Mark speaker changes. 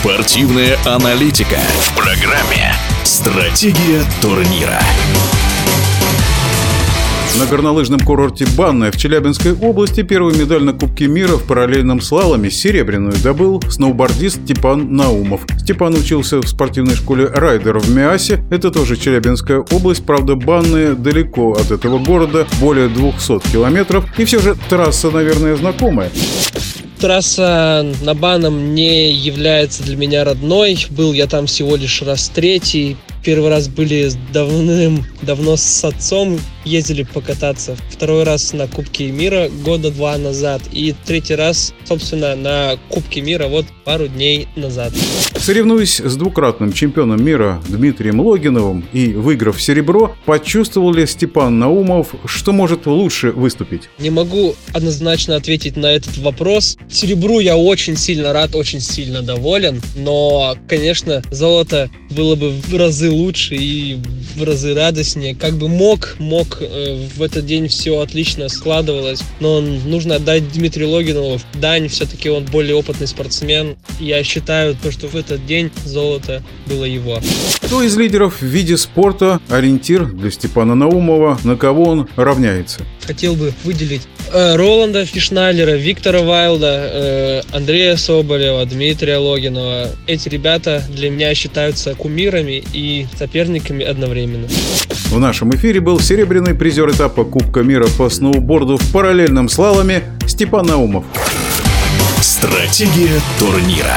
Speaker 1: Спортивная аналитика в программе «Стратегия турнира».
Speaker 2: На горнолыжном курорте Банная в Челябинской области первую медаль на Кубке мира в параллельном слаломе серебряную добыл сноубордист Степан Наумов. Степан учился в спортивной школе «Райдер» в Миасе. Это тоже Челябинская область, правда, Банная далеко от этого города, более 200 километров. И все же трасса, наверное, знакомая.
Speaker 3: Трасса на Банном не является для меня родной. Был я там всего лишь раз третий. Первый раз были давным-давно с отцом, ездили покататься. Второй раз на Кубке мира года два назад. И третий раз, собственно, на Кубке мира вот пару дней назад.
Speaker 2: Соревнуясь с двукратным чемпионом мира Дмитрием Логиновым и выиграв серебро, почувствовал ли Степан Наумов, что может лучше выступить?
Speaker 3: Не могу однозначно ответить на этот вопрос. Серебру я очень сильно рад, очень сильно доволен, но, конечно, золото было бы в разы лучше и в разы радостнее. Как бы мог, мог, э, в этот день все отлично складывалось, но нужно отдать Дмитрию Логинову дань, все-таки он более опытный спортсмен. Я считаю, то, что в этот день золото было его.
Speaker 2: Кто из лидеров в виде спорта ориентир для Степана Наумова, на кого он равняется?
Speaker 3: Хотел бы выделить э, Роланда Фишнайлера, Виктора Вайлда, э, Андрея Соболева, Дмитрия Логинова. Эти ребята для меня считаются кумирами и соперниками одновременно.
Speaker 2: В нашем эфире был серебряный призер этапа Кубка мира по сноуборду в параллельном слаломе Степан Наумов.
Speaker 1: Стратегия турнира.